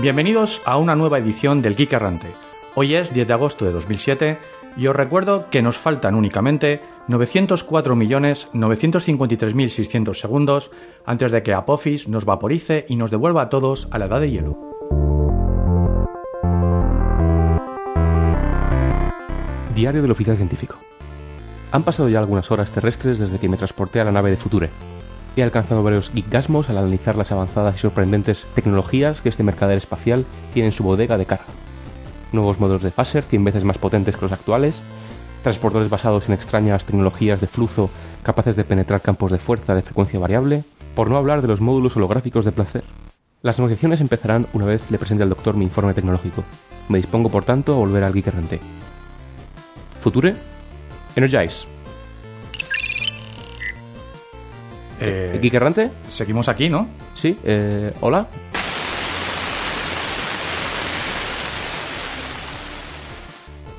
Bienvenidos a una nueva edición del Geek Errante. Hoy es 10 de agosto de 2007 y os recuerdo que nos faltan únicamente 904.953.600 segundos antes de que Apophis nos vaporice y nos devuelva a todos a la edad de hielo. Diario del oficial científico. Han pasado ya algunas horas terrestres desde que me transporté a la nave de Future. He alcanzado varios geekgasmos al analizar las avanzadas y sorprendentes tecnologías que este mercader espacial tiene en su bodega de carga. Nuevos modelos de phaser 100 veces más potentes que los actuales, transportadores basados en extrañas tecnologías de flujo capaces de penetrar campos de fuerza de frecuencia variable, por no hablar de los módulos holográficos de placer. Las negociaciones empezarán una vez le presente al doctor mi informe tecnológico. Me dispongo, por tanto, a volver al Geek. Future, Energize. Eh, ¿Geek Errante? seguimos aquí, ¿no? Sí, eh, hola.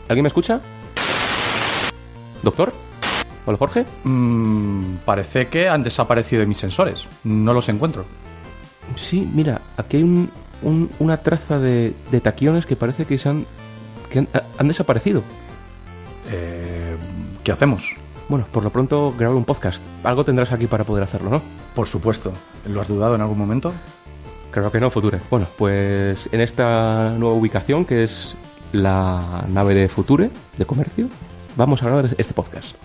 ¿Alguien me escucha? ¿Doctor? ¿Hola Jorge? Mm, parece que han desaparecido de mis sensores. No los encuentro. Sí, mira, aquí hay un- un- una traza de, de taquiones que parece que se han, que han, han desaparecido. Eh, ¿Qué hacemos? Bueno, por lo pronto grabar un podcast. Algo tendrás aquí para poder hacerlo, ¿no? Por supuesto. ¿Lo has dudado en algún momento? Creo que no, Future. Bueno, pues en esta nueva ubicación, que es la nave de Future, de comercio, vamos a grabar este podcast.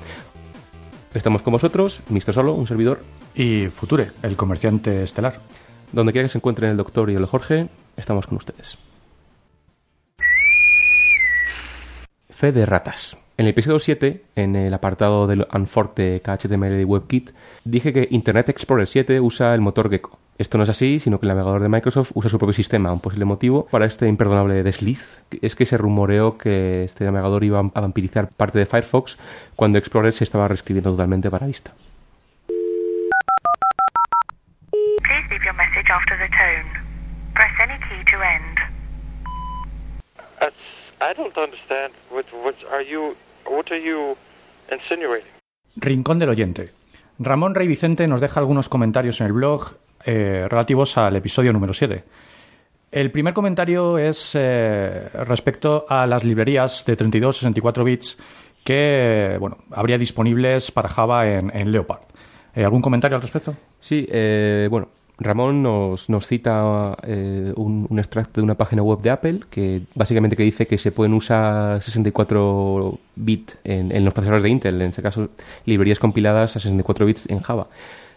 Estamos con vosotros, Mr. Solo, un servidor. Y Future, el comerciante estelar. Donde quiera que se encuentren el doctor y el Jorge, estamos con ustedes. Fe de ratas. En el episodio 7, en el apartado del Unfork de KHTML y WebKit, dije que Internet Explorer 7 usa el motor Gecko. Esto no es así, sino que el navegador de Microsoft usa su propio sistema. Un posible motivo para este imperdonable desliz es que se rumoreó que este navegador iba a vampirizar parte de Firefox cuando Explorer se estaba reescribiendo totalmente para vista. Please leave your message after the tone. Press any key to end. I don't understand. What, what are you? What are you insinuating? Rincón del oyente. Ramón Rey Vicente nos deja algunos comentarios en el blog eh, relativos al episodio número 7. El primer comentario es eh, respecto a las librerías de 32-64 bits que bueno, habría disponibles para Java en, en Leopard. Eh, ¿Algún comentario al respecto? Sí, eh, bueno, Ramón nos, nos cita eh, un, extracto de una página web de Apple que básicamente que dice que se pueden usar 64 bits en, los procesadores de Intel, en este caso librerías compiladas a 64 bits en Java.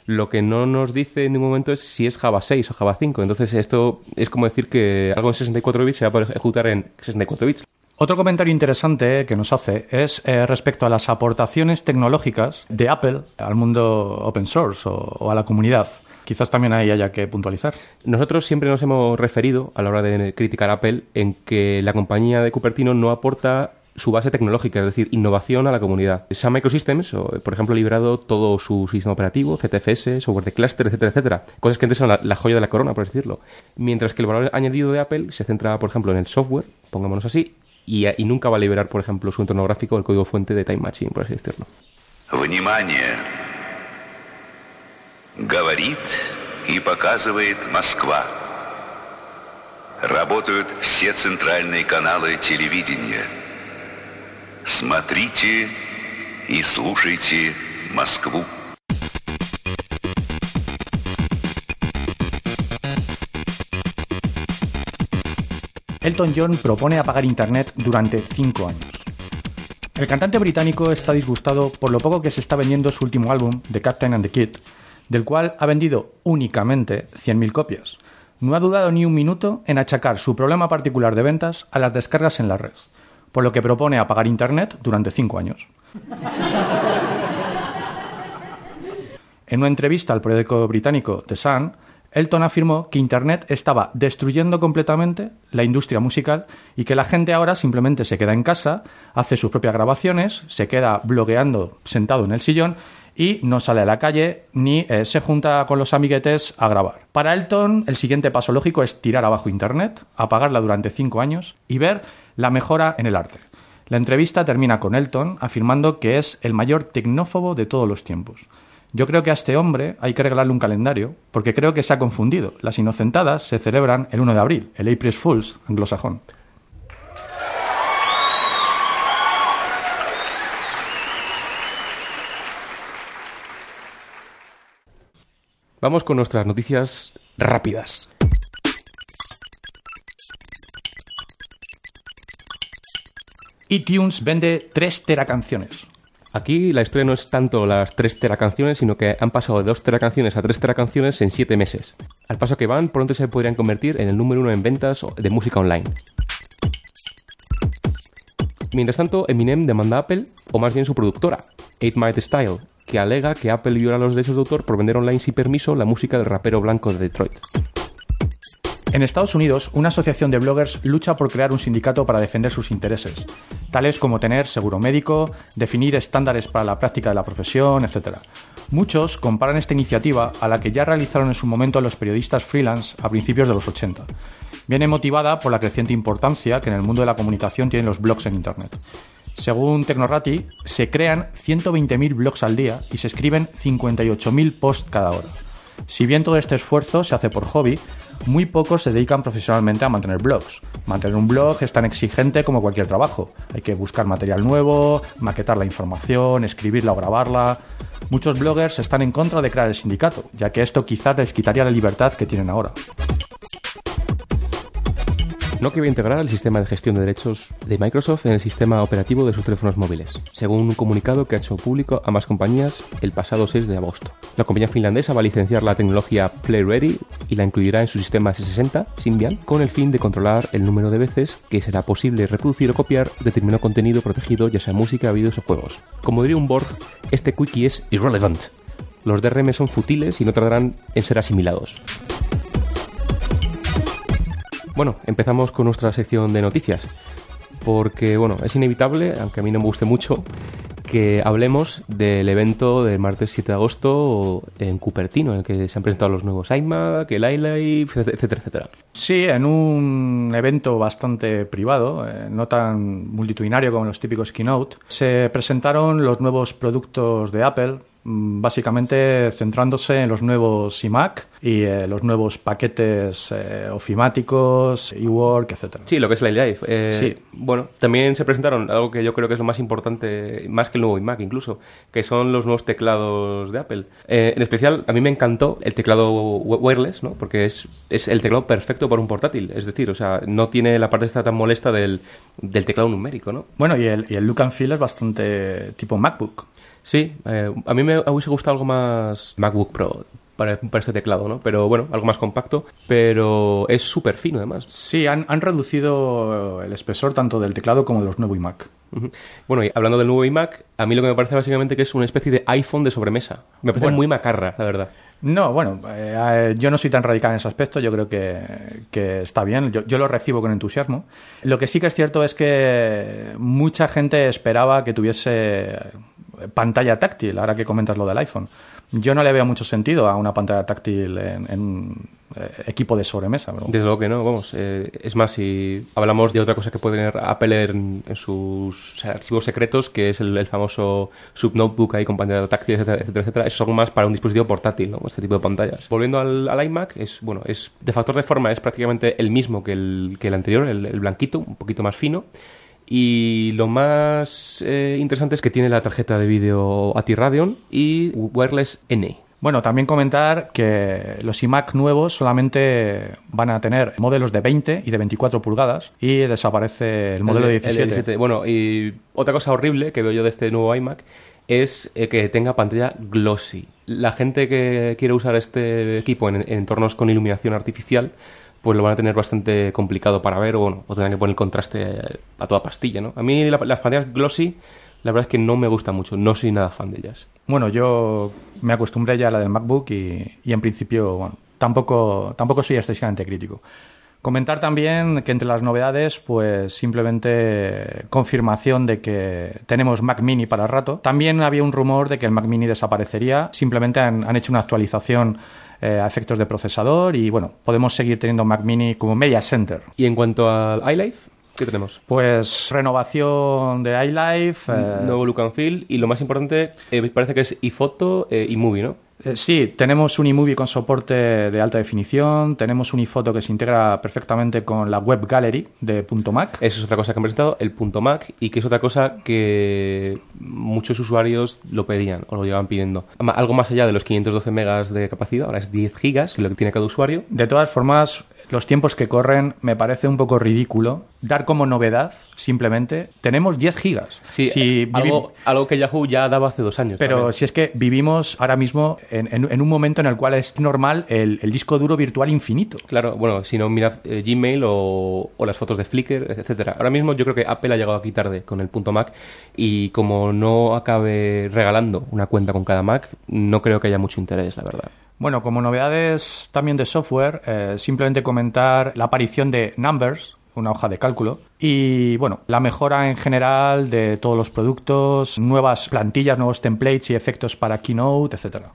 Lo que no nos dice en ningún momento es si es Java 6 o Java 5. Entonces esto es como decir que algo en 64 bits se va a poder ejecutar en 64 bits. Otro comentario interesante que nos hace es eh, respecto a las aportaciones tecnológicas de Apple al mundo open source o a la comunidad. Quizás también ahí haya que puntualizar. Nosotros siempre nos hemos referido, a la hora de criticar a Apple, en que la compañía de Cupertino no aporta su base tecnológica, es decir, innovación a la comunidad. Sun Microsystems, o, por ejemplo, ha liberado todo su sistema operativo, ZFS, software de cluster, etcétera, etcétera. Cosas que antes eran la, la joya de la corona, por así decirlo. Mientras que el valor añadido de Apple se centra, por ejemplo, en el software, pongámonos así, y, y nunca va a liberar, por ejemplo, su entorno gráfico, el código fuente de Time Machine, por así decirlo. Внимание! Говорит и показывает Москва. Работают все центральные каналы телевидения. Смотрите и слушайте Москву. Elton John propone apagar Internet durante 5 años. El cantante británico está disgustado por lo poco que se está vendiendo su último álbum, The Captain and the Kid, del cual ha vendido únicamente 100.000 copias. No ha dudado ni un minuto en achacar su problema particular de ventas a las descargas en la red, por lo que propone apagar Internet durante 5 años. En una entrevista al periódico británico The Sun, Elton afirmó que Internet estaba destruyendo completamente la industria musical y que la gente ahora simplemente se queda en casa, hace sus propias grabaciones, se queda blogueando sentado en el sillón y no sale a la calle ni eh, se junta con los amiguetes a grabar. Para Elton, el siguiente paso lógico es tirar abajo Internet, apagarla durante cinco años y ver la mejora en el arte. La entrevista termina con Elton afirmando que es el mayor tecnófobo de todos los tiempos. Yo creo que a este hombre hay que regalarle un calendario, porque creo que se ha confundido. Las inocentadas se celebran el 1 de abril, el April Fools anglosajón. Vamos con nuestras noticias rápidas. iTunes vende 3 teracanciones. Aquí la historia no es tanto las 3 teracanciones, sino que han pasado de 2 teracanciones a 3 teracanciones en 7 meses. Al paso que van, pronto se podrían convertir en el número uno en ventas de música online. Mientras tanto, Eminem demanda a Apple, o más bien su productora, 8 Might Style, que alega que Apple viola los derechos de autor por vender online sin permiso la música del rapero blanco de Detroit. En Estados Unidos, una asociación de bloggers lucha por crear un sindicato para defender sus intereses, tales como tener seguro médico, definir estándares para la práctica de la profesión, etc. Muchos comparan esta iniciativa a la que ya realizaron en su momento los periodistas freelance a principios de los 80. Viene motivada por la creciente importancia que en el mundo de la comunicación tienen los blogs en Internet. Según Tecnorati, se crean 120.000 blogs al día y se escriben 58.000 posts cada hora. Si bien todo este esfuerzo se hace por hobby, muy pocos se dedican profesionalmente a mantener blogs. Mantener un blog es tan exigente como cualquier trabajo. Hay que buscar material nuevo, maquetar la información, escribirla o grabarla. Muchos bloggers están en contra de crear el sindicato, ya que esto quizás les quitaría la libertad que tienen ahora. No que va a integrar el sistema de gestión de derechos de Microsoft en el sistema operativo de sus teléfonos móviles, según un comunicado que ha hecho público a más compañías el pasado 6 de agosto. La compañía finlandesa va a licenciar la tecnología PlayReady y la incluirá en su sistema S60 Symbian con el fin de controlar el número de veces que será posible reproducir o copiar determinado contenido protegido, ya sea música, vídeos o juegos. Como diría un Borg, este quickie es irrelevant. Los DRM son futiles y no tardarán en ser asimilados. Bueno, empezamos con nuestra sección de noticias. Porque, bueno, es inevitable, aunque a mí no me guste mucho, que hablemos del evento del martes 7 de agosto en Cupertino, en el que se han presentado los nuevos iMac, el iLife, etcétera, etcétera. Sí, en un evento bastante privado, eh, no tan multitudinario como los típicos keynote, se presentaron los nuevos productos de Apple, básicamente centrándose en los nuevos iMac y eh, los nuevos paquetes eh, ofimáticos, eWork, etcétera. Sí, lo que es la iLife. Eh, Sí. Bueno, también se presentaron algo que yo creo que es lo más importante, más que el nuevo iMac incluso, que son los nuevos teclados de Apple. En especial, a mí me encantó el teclado wi- wireless, ¿no? Porque es, es el teclado perfecto para un portátil. Es decir, o sea, no tiene la parte esta tan molesta del, del teclado numérico, ¿no? Bueno, y el, y el look and feel es bastante tipo MacBook. Sí, eh, a mí me hubiese gustado algo más MacBook Pro para, para este teclado, ¿no? Pero bueno, algo más compacto, pero es súper fino además. Sí, han, han reducido el espesor tanto del teclado como de los nuevos iMac. Bueno, y hablando del nuevo iMac, a mí lo que me parece básicamente que es una especie de iPhone de sobremesa. Me parece Bueno. muy macarra, la verdad. No, bueno, eh, yo no soy tan radical en ese aspecto, yo creo que, que está bien, yo, yo lo recibo con entusiasmo. Lo que sí que es cierto es que mucha gente esperaba que tuviese pantalla táctil, ahora que comentas lo del iPhone. Yo no le veo mucho sentido a una pantalla táctil en, en eh, equipo de sobremesa. pero- Desde luego que no, vamos. eh, es más, si hablamos de otra cosa que puede tener Apple en, en sus archivos secretos, que es el, el famoso subnotebook ahí con pantalla táctil, etcétera, etcétera, etcétera, eso es algo más para un dispositivo portátil, ¿no? Este tipo de pantallas. Volviendo al, al iMac, es, bueno, es de factor de forma es prácticamente el mismo que el, que el anterior, el, el blanquito, un poquito más fino. Y lo más eh, interesante es que tiene la tarjeta de vídeo ATI Radeon y Wireless N. Bueno, también comentar que los iMac nuevos solamente van a tener modelos de 20 y de 24 pulgadas y desaparece el modelo de El 17. 17. Bueno, y otra cosa horrible que veo yo de este nuevo iMac es eh, que tenga pantalla glossy. La gente que quiere usar este equipo en entornos con iluminación artificial, pues lo van a tener bastante complicado para ver o, bueno, o tendrán que poner contraste a toda pastilla, ¿no? A mí la- las pantallas glossy, la verdad es que no me gustan mucho, no soy nada fan de ellas. Bueno, yo me acostumbré ya a la del MacBook y, y en principio, bueno, tampoco, tampoco soy excesivamente crítico. Comentar también que entre las novedades, pues simplemente confirmación de que tenemos Mac Mini para el rato. También había un rumor de que el Mac Mini desaparecería. Simplemente han, han hecho una actualización eh, a efectos de procesador y bueno, podemos seguir teniendo Mac Mini como Media Center. Y en cuanto al iLife, ¿Qué tenemos? Pues renovación de iLife. eh, Nuevo look and feel y lo más importante, eh, parece que es iPhoto eh, y Movie, ¿no? eh, sí, tenemos un iMovie con soporte de alta definición, tenemos un iPhoto que se integra perfectamente con la Web Gallery de .mac. Eso es otra cosa que han presentado, el punto Mac, y que es otra cosa que muchos usuarios lo pedían o lo llevaban pidiendo. Algo más allá de los 512 megas de capacidad, ahora es 10 gigas, lo que tiene cada usuario. De todas formas, los tiempos que corren me parece un poco ridículo dar como novedad simplemente tenemos 10 gigas. Sí, Si vivi- algo, algo que Yahoo ya daba hace dos años. Pero también. si es que vivimos ahora mismo en, en- en un momento en el cual es normal el, el disco duro virtual infinito. Claro, bueno, si no, mirad eh, Gmail o, o las fotos de Flickr, etcétera. Ahora mismo yo creo que Apple ha llegado aquí tarde con el punto Mac y como no acabe regalando una cuenta con cada Mac, no creo que haya mucho interés, la verdad. Bueno, como novedades también de software, eh, simplemente comentar la aparición de Numbers, una hoja de cálculo, y bueno, la mejora en general de todos los productos, nuevas plantillas, nuevos templates y efectos para Keynote, etcétera.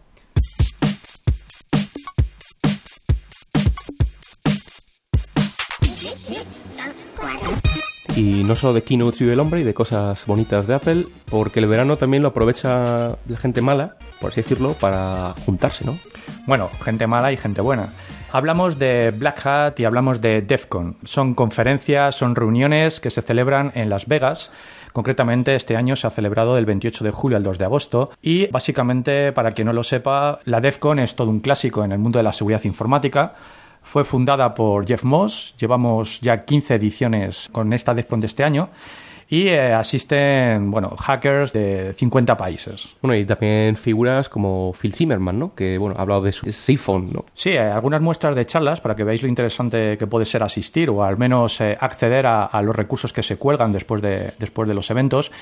Y no solo de keynotes vive el hombre y de cosas bonitas de Apple, porque el verano también lo aprovecha la gente mala, por así decirlo, para juntarse, ¿no? Bueno, gente mala y gente buena. Hablamos de Black Hat y hablamos de DEF CON. Son conferencias, son reuniones que se celebran en Las Vegas. Concretamente, este año se ha celebrado del 28 de julio al 2 de agosto. Y básicamente, para quien no lo sepa, la DEF CON es todo un clásico en el mundo de la seguridad informática. Fue fundada por Jeff Moss. Llevamos ya 15 ediciones con esta DEF CON de este año. Y eh, asisten, bueno, hackers de 50 países. Bueno, y también figuras como Phil Zimmerman, ¿no? Que, bueno, ha hablado de su iPhone, ¿no? Sí, eh, algunas muestras de charlas para que veáis lo interesante que puede ser asistir o al menos eh, acceder a, a los recursos que se cuelgan después de, después de los eventos.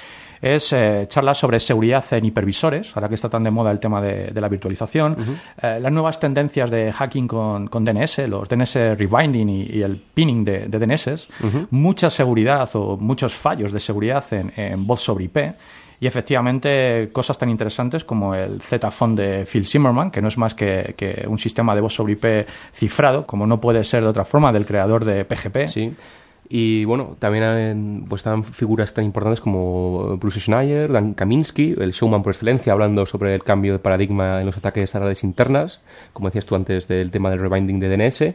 Es eh, charlas sobre seguridad en hipervisores, ahora que está tan de moda el tema de, de la virtualización. Eh, las nuevas tendencias de hacking con, con DNS, los DNS rewinding y, y el pinning de, de DNS. Mucha seguridad o muchos fallos de seguridad en, en voz sobre IP. Y efectivamente, cosas tan interesantes como el Z-Phone de Phil Zimmerman, que no es más que, que un sistema de voz sobre IP cifrado, como no puede ser de otra forma, del creador de PGP. Sí. Y bueno, también pues, están figuras tan importantes como Bruce Schneier, Dan Kaminsky, el showman por excelencia, hablando sobre el cambio de paradigma en los ataques a redes internas, como decías tú antes del tema del rewinding de DNS,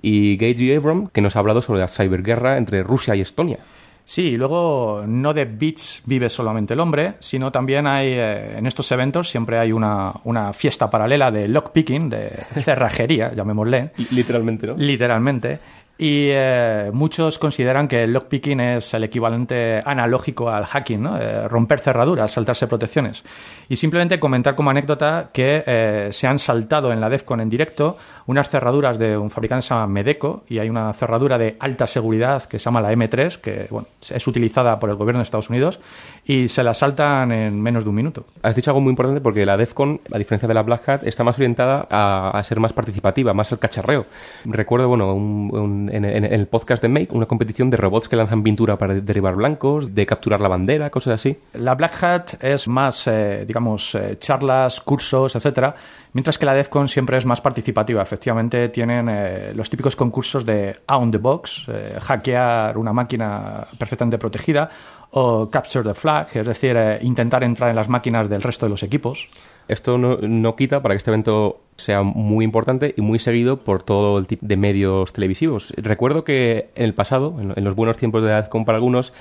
y Gage Abram, que nos ha hablado sobre la ciberguerra entre Rusia y Estonia. Sí, y luego no de bits vive solamente el hombre, sino también hay eh, en estos eventos siempre hay una, una fiesta paralela de lockpicking, de cerrajería, llamémosle. Literalmente, ¿no? Literalmente. Y eh, muchos consideran que el lockpicking es el equivalente analógico al hacking, ¿no? Eh, romper cerraduras, saltarse protecciones. Y simplemente comentar como anécdota que eh, se han saltado en la DEFCON en directo unas cerraduras de un fabricante que se llama Medeco y hay una cerradura de alta seguridad que se llama la M3, que bueno, es utilizada por el gobierno de Estados Unidos y se la saltan en menos de un minuto. Has dicho algo muy importante porque la DEFCON, a diferencia de la Black Hat, está más orientada a, a ser más participativa, más al cacharreo. Recuerdo, bueno, un- un- en, en- en el podcast de Make, una competición de robots que lanzan pintura para derribar blancos, de capturar la bandera, cosas así. La Black Hat es más, eh, digamos, eh, charlas, cursos, etcétera, mientras que la DEFCON siempre es más participativa. Efectivamente, tienen eh, los típicos concursos de on the box, eh, hackear una máquina perfectamente protegida, o capture the flag, es decir, eh, intentar entrar en las máquinas del resto de los equipos. Esto no, no quita para que este evento sea muy importante y muy seguido por todo el tipo de medios televisivos. Recuerdo que en el pasado, en, los buenos tiempos de la DEFCON para algunos,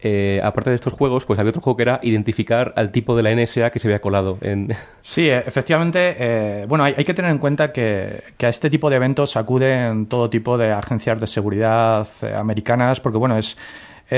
eh, aparte de estos juegos, pues había otro juego que era identificar al tipo de la NSA que se había colado en... Sí, eh, efectivamente. eh, bueno, hay, hay que tener en cuenta que, que a este tipo de eventos acuden todo tipo de agencias de seguridad eh, americanas, porque bueno, es,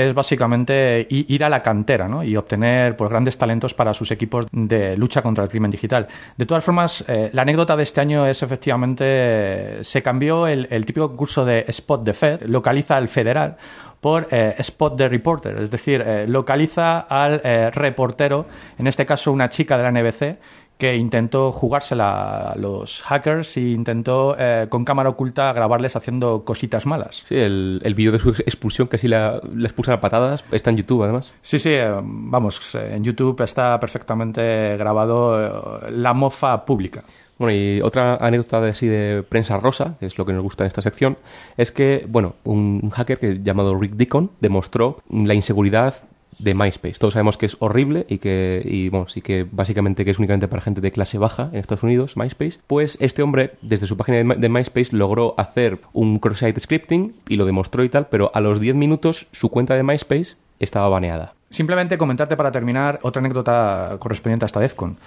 es básicamente ir a la cantera ¿no? y obtener pues, grandes talentos para sus equipos de lucha contra el crimen digital. De todas formas, eh, la anécdota de este año es efectivamente, se cambió el, típico curso de Spot de Fed, localiza al federal, por eh, Spot the Reporter, es decir, eh, localiza al reportero, en este caso una chica de la NBC, que intentó jugársela a los hackers e intentó eh, con cámara oculta grabarles haciendo cositas malas. Sí, el, el vídeo de su expulsión, que así la, la expulsan a patadas, está en YouTube además. Sí, sí, eh, vamos, eh, en YouTube está perfectamente grabado la mofa pública. Bueno, y otra anécdota de así de prensa rosa, que es lo que nos gusta en esta sección, es que, bueno, un, un hacker que, llamado Rick Deacon demostró la inseguridad de MySpace. Todos sabemos que es horrible y que, y, bueno, sí que básicamente que es únicamente para gente de clase baja en Estados Unidos, MySpace. Pues este hombre, desde su página de, de MySpace, logró hacer un cross-site scripting y lo demostró y tal, pero a los 10 minutos su cuenta de MySpace estaba baneada. Simplemente comentarte para terminar otra anécdota correspondiente a esta DEFCON.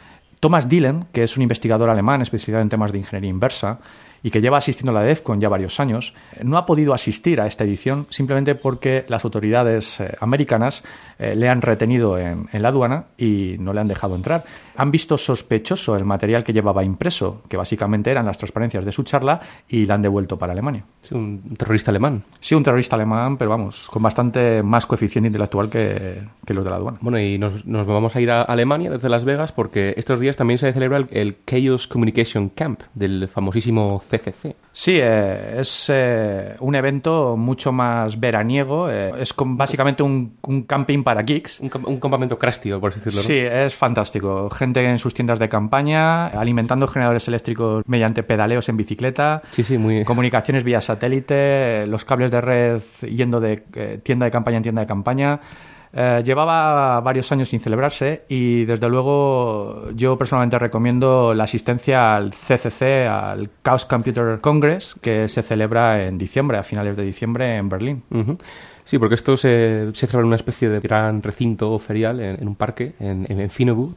Thomas Dillon, que es un investigador alemán especializado en temas de ingeniería inversa y que lleva asistiendo a la DEFCON ya varios años, no ha podido asistir a esta edición simplemente porque las autoridades eh, americanas eh, le han retenido en, en la aduana y no le han dejado entrar. Han visto sospechoso el material que llevaba impreso, que básicamente eran las transparencias de su charla, y la han devuelto para Alemania. Sí, un terrorista alemán. Sí, un terrorista alemán, pero vamos, con bastante más coeficiente intelectual que, que los de la aduana. Bueno, y nos, nos vamos a ir a Alemania desde Las Vegas porque estos días también se celebra el, el Chaos Communication Camp del famosísimo CCC. Sí, eh, es eh, un evento mucho más veraniego. eh, es con- básicamente un, un camping para geeks. Un, un campamento crastio, por así decirlo. ¿no? Sí, es fantástico. Gente en sus tiendas de campaña, alimentando generadores eléctricos mediante pedaleos en bicicleta. Sí, sí, muy... Comunicaciones vía satélite, los cables de red yendo de eh, tienda de campaña en tienda de campaña. Eh, llevaba varios años sin celebrarse y desde luego yo personalmente recomiendo la asistencia al CCC, al Chaos Computer Congress, que se celebra en diciembre, a finales de diciembre en Berlín. Sí, porque esto se, se en una especie de gran recinto ferial en, un parque en, en,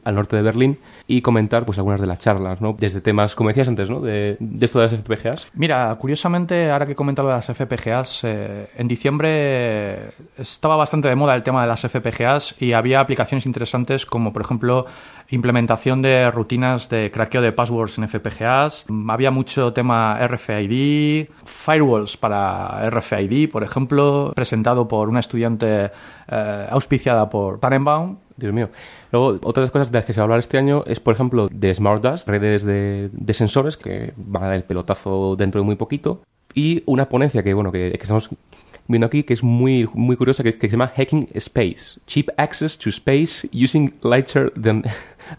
al norte de Berlín, y comentar pues algunas de las charlas, ¿no? Desde temas, como decías antes, ¿no? De, de esto de las FPGAs. Mira, curiosamente, ahora que he comentado de las FPGAs, eh, en diciembre estaba bastante de moda el tema de las FPGAs y había aplicaciones interesantes como, por ejemplo, implementación de rutinas de craqueo de passwords en FPGAs. Mm, Había mucho tema RFID, firewalls para RFID, por ejemplo, presentado por una estudiante eh, auspiciada por Tannenbaum. Dios mío. Luego, otra de las cosas de las que se va a hablar este año es, por ejemplo, de Smart Dust, redes de, sensores que van a dar el pelotazo dentro de muy poquito. Y una ponencia que, bueno, que, que estamos viendo aquí, que es muy, muy curiosa, que, que se llama Hacking Space. Cheap Access to Space Using Lighter than,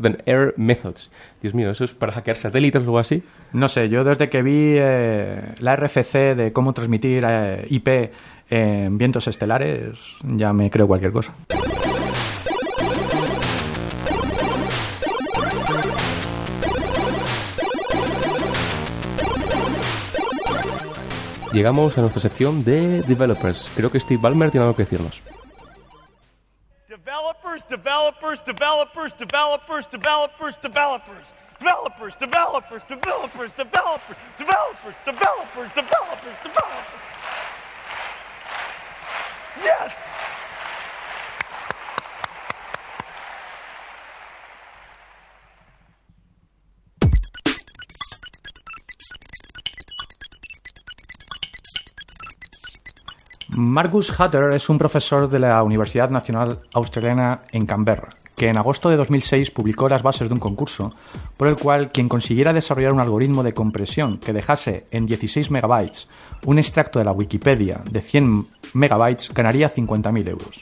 than Air Methods. Dios mío, ¿eso es para hackear satélites o algo así? No sé, yo desde que vi eh, la RFC de cómo transmitir eh, IP en vientos estelares, ya me creo cualquier cosa. Llegamos a nuestra sección de Developers. Creo que Steve Ballmer tiene algo que decirnos. Developers, developers, developers, developers, developers, developers. Developers, developers, developers, developers, developers, developers, developers, developers. Yes! Marcus Hutter es un profesor de la Universidad Nacional Australiana en Canberra, que en agosto de 2006 publicó las bases de un concurso por el cual quien consiguiera desarrollar un algoritmo de compresión que dejase en 16 megabytes un extracto de la Wikipedia de 100 megabytes ganaría 50.000 euros.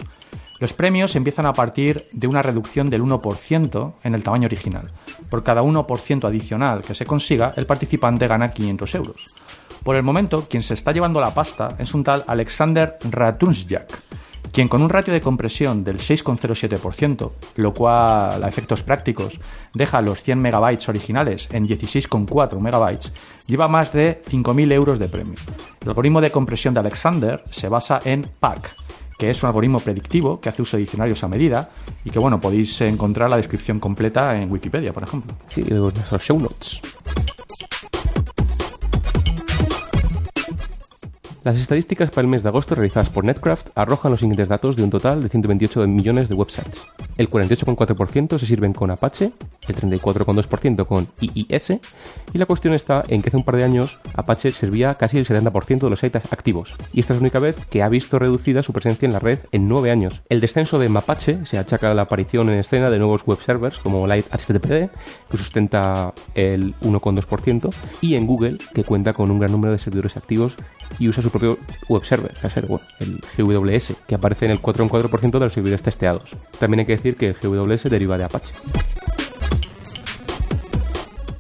Los premios empiezan a partir de una reducción del 1% en el tamaño original. Por cada 1% adicional que se consiga, el participante gana 500 euros. Por el momento, quien se está llevando la pasta es un tal Alexander Ratunsjak, quien con un ratio de compresión del 6,07%, lo cual a efectos prácticos deja los 100 megabytes originales en 16,4 megabytes, lleva más de 5.000 euros de premio. El algoritmo de compresión de Alexander se basa en PAC, que es un algoritmo predictivo que hace uso de diccionarios a medida y que, bueno, podéis encontrar la descripción completa en Wikipedia, por ejemplo. Sí, nuestros show notes. Las estadísticas para el mes de agosto realizadas por Netcraft arrojan los siguientes datos de un total de 128 millones de websites. El 48,4% se sirven con Apache, el 34,2% con IIS, y la cuestión está en que hace un par de años Apache servía casi el 70% de los sites activos, y esta es la única vez que ha visto reducida su presencia en la red en 9 años. El descenso de Mapache se achaca a la aparición en escena de nuevos web servers como Light HTTPD, que sustenta el 1,2%, y en Google, que cuenta con un gran número de servidores activos y usa su propio web server, el GWS, que aparece en el 4,4% de los servidores testeados. También hay que decir que el GWS deriva de Apache.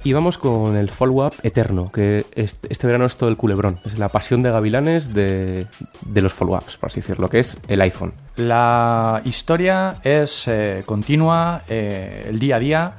Y vamos con el follow-up eterno, que este, verano es todo el culebrón. Es la pasión de gavilanes de, de los follow-ups, por así decirlo, que es el iPhone. La historia es eh, continua, eh, el día a día,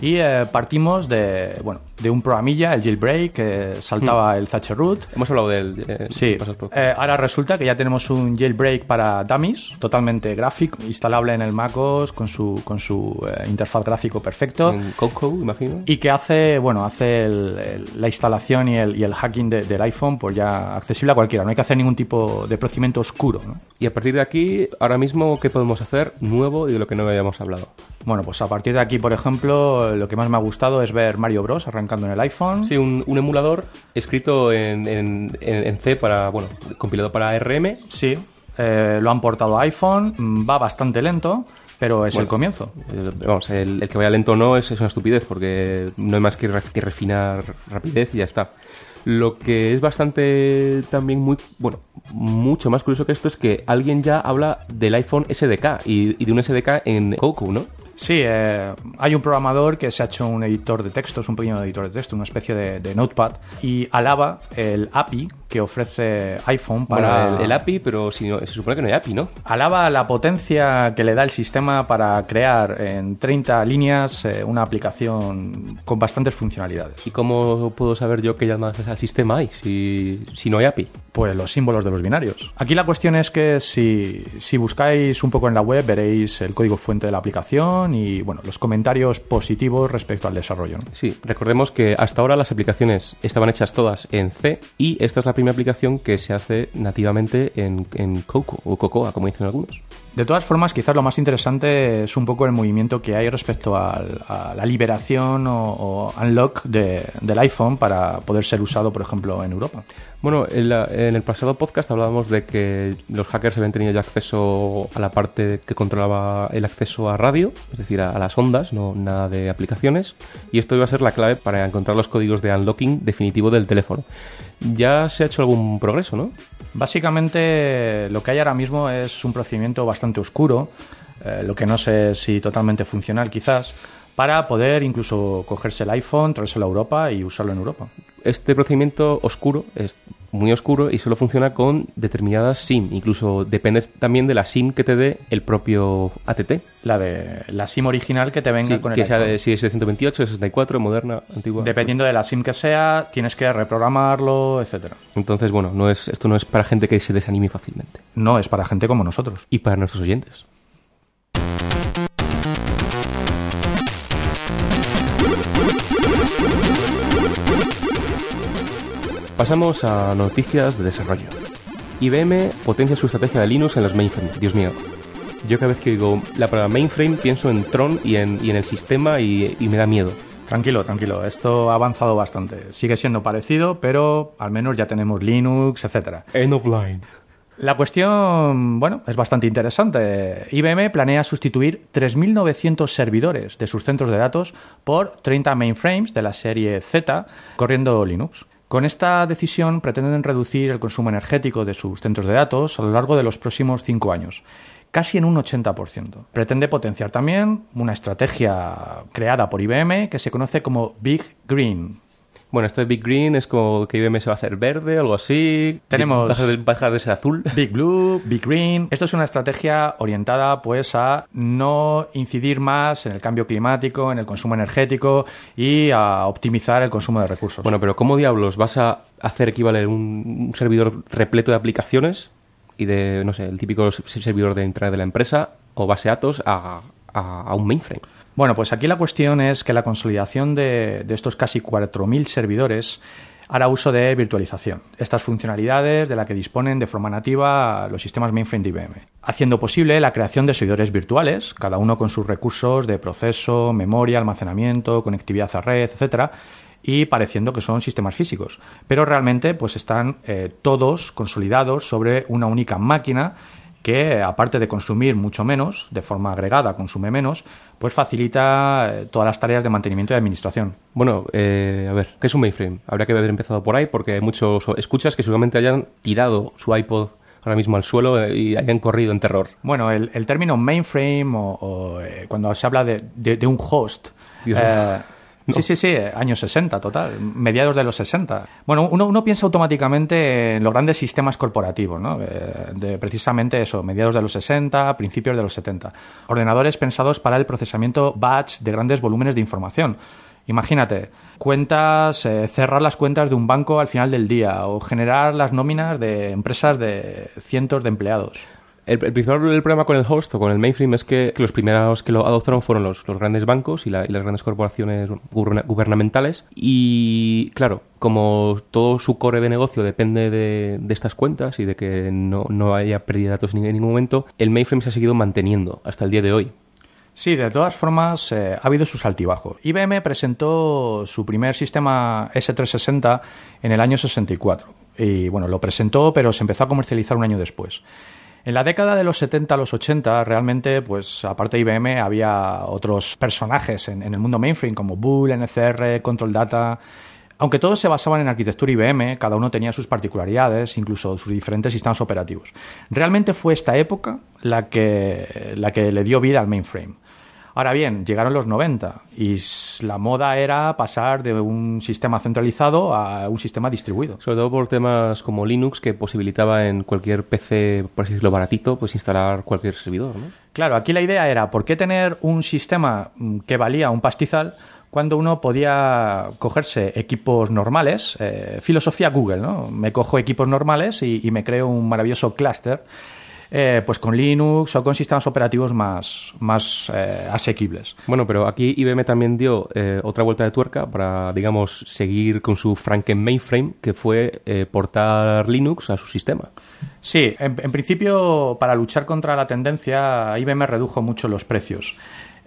y eh, partimos de, bueno, de un programilla, el jailbreak, que saltaba el Thatcher root. Hemos hablado de él. eh, Sí, eh, ahora resulta que ya tenemos un jailbreak para dummies, totalmente gráfico, instalable en el MacOS con su, con su eh, interfaz gráfico perfecto. en Coco, imagino. Y que hace, bueno, hace el- el- la instalación y el, y el hacking de- del iPhone pues ya accesible a cualquiera. No hay que hacer ningún tipo de procedimiento oscuro. ¿no? Y a partir de aquí, ahora mismo, ¿qué podemos hacer nuevo y de lo que no habíamos hablado? Bueno, pues a partir de aquí, por ejemplo, lo que más me ha gustado es ver Mario Bros. Arrancando en el iPhone. Sí, un, un emulador escrito en, en- en- C para, bueno, compilado para RM. Sí, eh, lo han portado a iPhone, va bastante lento, pero es el comienzo. Eh, Vamos, el, el que vaya lento o no es, es una estupidez porque no hay más que, que refinar rapidez y ya está. Lo que es bastante también muy, bueno, mucho más curioso que esto es que alguien ya habla del iPhone SDK y, y de un SDK en Coco, ¿no? Sí, eh, hay un programador que se ha hecho un editor de textos, un pequeño editor de texto, una especie de, de notepad, y alaba el API que ofrece iPhone para... Bueno, el, el API, pero si no- se supone que no hay API, ¿no? Alaba la potencia que le da el sistema para crear en 30 líneas eh, una aplicación con bastantes funcionalidades. ¿Y cómo puedo saber yo qué llamadas al sistema hay si, si no hay API? Pues los símbolos de los binarios. Aquí la cuestión es que si, si buscáis un poco en la web veréis el código fuente de la aplicación y bueno, los comentarios positivos respecto al desarrollo. ¿no? Sí, recordemos que hasta ahora las aplicaciones estaban hechas todas en C y esta es la primera aplicación que se hace nativamente en, en Coco o Cocoa, como dicen algunos. De todas formas, quizás lo más interesante es un poco el movimiento que hay respecto al- a la liberación o, o unlock de- del iPhone para poder ser usado, por ejemplo, en Europa. Bueno, en, la- en el pasado podcast hablábamos de que los hackers habían tenido ya acceso a la parte que controlaba el acceso a radio, es decir, a, a las ondas, no nada de aplicaciones, y esto iba a ser la clave para encontrar los códigos de unlocking definitivo del teléfono. Ya se ha hecho algún progreso, ¿no? Básicamente, lo que hay ahora mismo es un procedimiento bastante oscuro, eh, lo que no sé si totalmente funcional quizás, para poder incluso cogerse el iPhone, traérselo a Europa y usarlo en Europa. Este procedimiento oscuro es muy oscuro y solo funciona con determinadas SIM. Incluso depende también de la SIM que te dé el propio ATT. La de la SIM original que te venga Sí, con el que sea de, si es de 128, de 64, moderna, antigua. Dependiendo de la SIM que sea, tienes que reprogramarlo, etcétera. Entonces, bueno, no es, esto no es para gente que se desanime fácilmente. No es para gente como nosotros. Y para nuestros oyentes. Pasamos a noticias de desarrollo. IBM potencia su estrategia de Linux en los mainframes. Dios mío. Yo cada vez que digo la palabra mainframe pienso en Tron y en, y en el sistema y, y me da miedo. Tranquilo, tranquilo. Esto ha avanzado bastante. Sigue siendo parecido, pero al menos ya tenemos Linux, etcétera. End of line. La cuestión, bueno, es bastante interesante. IBM planea sustituir 3.900 servidores de sus centros de datos por 30 mainframes de la serie Z corriendo Linux. Con esta decisión pretenden reducir el consumo energético de sus centros de datos a lo largo de los próximos cinco años, casi en un 80%. Pretende potenciar también una estrategia creada por IBM que se conoce como Big Green, Bueno, esto de Big Green es como que IBM se va a hacer verde, algo así. Tenemos- Baja de, ser azul. Big Blue, Big Green. Esto es una estrategia orientada pues a no incidir más en el cambio climático, en el consumo energético y a optimizar el consumo de recursos. Bueno, pero ¿cómo diablos vas a hacer equivaler un, un servidor repleto de aplicaciones y de, no sé, el típico servidor de entrada de la empresa o base de datos a, a- a un mainframe? Bueno, pues aquí la cuestión es que la consolidación de, estos casi 4.000 servidores hará uso de virtualización, estas funcionalidades de las que disponen de forma nativa los sistemas mainframe de haciendo posible la creación de servidores virtuales, cada uno con sus recursos de proceso, memoria, almacenamiento, conectividad a red, etcétera, y pareciendo que son sistemas físicos, pero realmente pues están eh, todos consolidados sobre una única máquina que aparte de consumir mucho menos, de forma agregada consume menos, pues facilita eh, todas las tareas de mantenimiento y administración. Bueno, eh, a ver, ¿qué es un mainframe? Habría que haber empezado por ahí porque hay muchos escuchas que seguramente hayan tirado su iPod ahora mismo al suelo eh, y hayan corrido en terror. Bueno, el, el término mainframe o, o, eh, cuando se habla de, de, de un host... eh, Sí, sí, sí, años 60, total, mediados de los 60. Bueno, uno, uno piensa automáticamente en los grandes sistemas corporativos, ¿no? Eh, de precisamente eso, mediados de los 60, principios de los 70. Ordenadores pensados para el procesamiento batch de grandes volúmenes de información. Imagínate, cuentas, eh, cerrar las cuentas de un banco al final del día o generar las nóminas de empresas de cientos de empleados. El, el principal problema con el host o con el mainframe es que, los primeros que lo adoptaron fueron los, los grandes bancos y, la, y, las grandes corporaciones guberna, gubernamentales. Y claro, como todo su core de negocio depende de, de estas cuentas y de que no, no haya pérdida de datos en ningún momento, el mainframe se ha seguido manteniendo hasta el día de hoy. Sí, de todas formas eh, ha habido sus altibajos. IBM presentó su primer sistema S360 en el año 64 y bueno, lo presentó pero se empezó a comercializar un año después. En la década de los 70 a los 80, realmente, pues aparte de IBM, había otros personajes en, el mundo mainframe, como Bull, NCR, Control Data. Aunque todos se basaban en arquitectura IBM, cada uno tenía sus particularidades, incluso sus diferentes sistemas operativos. Realmente fue esta época la que, la que le dio vida al mainframe. Ahora bien, llegaron los 90 y la moda era pasar de un sistema centralizado a un sistema distribuido. Sobre todo por temas como Linux que posibilitaba en cualquier PC, por así decirlo, baratito, pues instalar cualquier servidor, ¿no? Claro, aquí la idea era, ¿por qué tener un sistema que valía un pastizal cuando uno podía cogerse equipos normales? Eh, filosofía Google, ¿no? Me cojo equipos normales y, y me creo un maravilloso clúster eh, pues con Linux o con sistemas operativos más, más eh, asequibles. Bueno, pero aquí IBM también dio eh, otra vuelta de tuerca para, digamos, seguir con su Franken mainframe, que fue portar Linux a su sistema. Sí, en, en, principio, para luchar contra la tendencia, IBM redujo mucho los precios.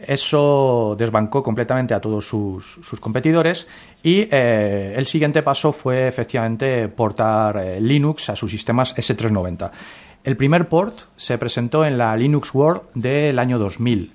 Eso desbancó completamente a todos sus, sus competidores y eh, el siguiente paso fue efectivamente portar eh, Linux a sus sistemas S390. El primer port se presentó en la Linux World del año 2000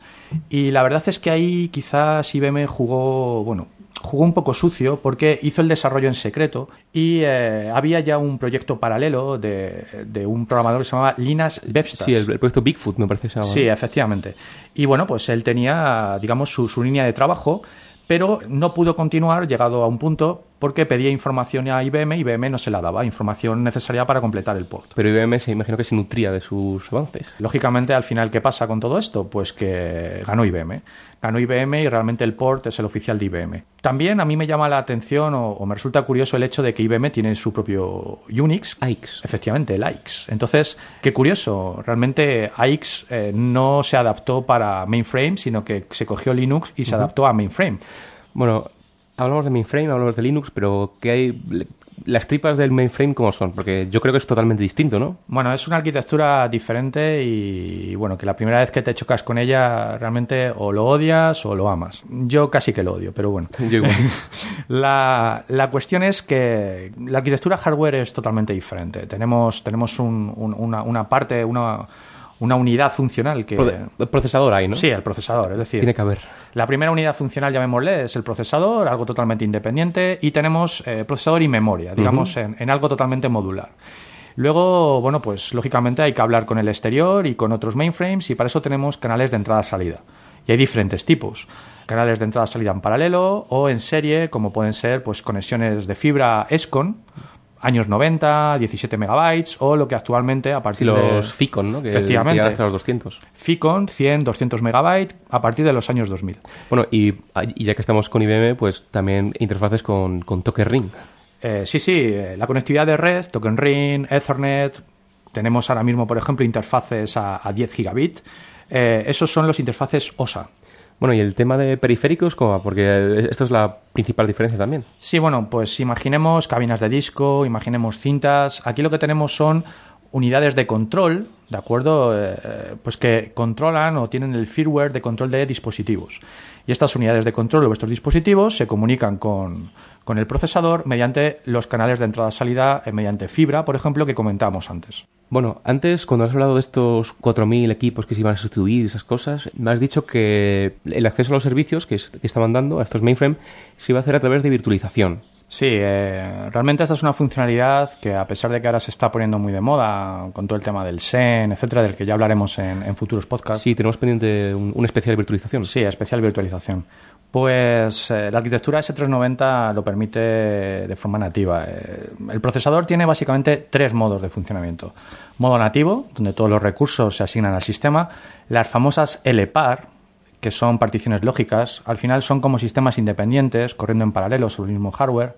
y la verdad es que ahí quizás IBM jugó, bueno, jugó un poco sucio porque hizo el desarrollo en secreto y eh, había ya un proyecto paralelo de, de, un programador que se llamaba Linus Webster. Sí, el, el, proyecto Bigfoot me parece. Sí, efectivamente. Y bueno, pues él tenía, digamos, su, su línea de trabajo pero no pudo continuar llegado a un punto porque pedía información a IBM y IBM no se la daba, información necesaria para completar el port. Pero IBM se imagino que se nutría de sus avances. Lógicamente, al final, ¿qué pasa con todo esto? Pues que ganó IBM. Ganó IBM y realmente el port es el oficial de IBM. También a mí me llama la atención o, o me resulta curioso el hecho de que IBM tiene su propio Unix. AIX. Efectivamente, el AIX. Entonces, qué curioso, realmente AIX eh, no se adaptó para mainframe, sino que se cogió Linux y se uh -huh. adaptó a mainframe. Bueno, hablamos de mainframe, hablamos de Linux, pero ¿qué hay? Las tripas del mainframe, ¿cómo son? Porque yo creo que es totalmente distinto, ¿no? Bueno, es una arquitectura diferente y, bueno, que la primera vez que te chocas con ella realmente o lo odias o lo amas. Yo casi que lo odio, pero bueno. Yo igual. la, la, cuestión es que la arquitectura hardware es totalmente diferente. Tenemos, tenemos un, un, una, una parte, una una unidad funcional que... El procesador ahí, ¿no? Sí, el procesador, es decir... Tiene que haber. La primera unidad funcional, llamémosle, es el procesador, algo totalmente independiente, y tenemos eh, procesador y memoria, digamos, uh -huh. en, en, algo totalmente modular. Luego, bueno, pues lógicamente hay que hablar con el exterior y con otros mainframes, y para eso tenemos canales de entrada-salida. Y hay diferentes tipos. Canales de entrada-salida en paralelo o en serie, como pueden ser pues conexiones de fibra ESCON, años 90, 17 megabytes o lo que actualmente a partir sí, los de... Ficon, ¿no? Que efectivamente. hasta los 200. Ficon, 100, 200 megabytes a partir de los años 2000. Bueno, y, y ya que estamos con IBM, pues también interfaces con, con Token Ring. Eh, sí, sí, eh, la conectividad de red, Token Ring, Ethernet, tenemos ahora mismo, por ejemplo, interfaces a, a 10 gigabit. Eh, esos son los interfaces OSA. Bueno, y el tema de periféricos, ¿cómo? Porque esto es la principal diferencia también. Sí, bueno, pues imaginemos cabinas de disco, imaginemos cintas. Aquí lo que tenemos son unidades de control, ¿de acuerdo? Eh, pues que controlan o tienen el firmware de control de dispositivos. Y estas unidades de control de vuestros dispositivos se comunican con, con el procesador mediante los canales de entrada-salida, eh, mediante fibra, por ejemplo, que comentábamos antes. Bueno, antes, cuando has hablado de estos 4.000 equipos que se iban a sustituir esas cosas, me has dicho que el acceso a los servicios que, es- estaban dando a estos mainframe se iba a hacer a través de virtualización. Sí, eh, realmente esta es una funcionalidad que a pesar de que ahora se está poniendo muy de moda con todo el tema del SEN, etcétera, del que ya hablaremos en, en futuros podcasts. Sí, tenemos pendiente un, un especial virtualización. Sí, especial virtualización. Pues eh, la arquitectura S390 lo permite de forma nativa. Eh, el procesador tiene básicamente tres modos de funcionamiento. Modo nativo, donde todos los recursos se asignan al sistema. Las famosas LPAR, que son particiones lógicas, al final son como sistemas independientes, corriendo en paralelo sobre el mismo hardware.